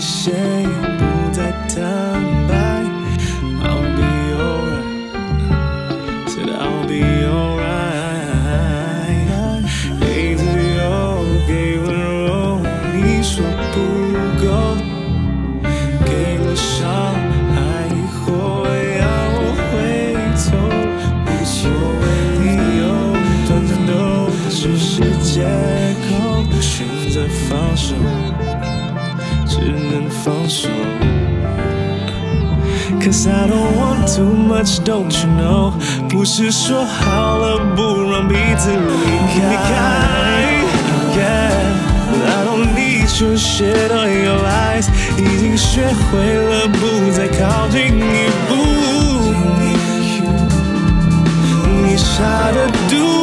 谁不再坦白？I'll be alright. Said I'll be alright. 给自由，给温柔，你说不够。给了伤害以后，要我回头，无所谓理由，短暂都只是借口，选择放手。只能放手。Cause I don't want too much, don't you know？不是说好了不让彼此离开。Yeah，I don't need your shit or your lies，已经学会了不再靠近一步。你傻的 do，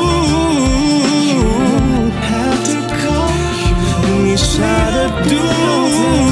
do。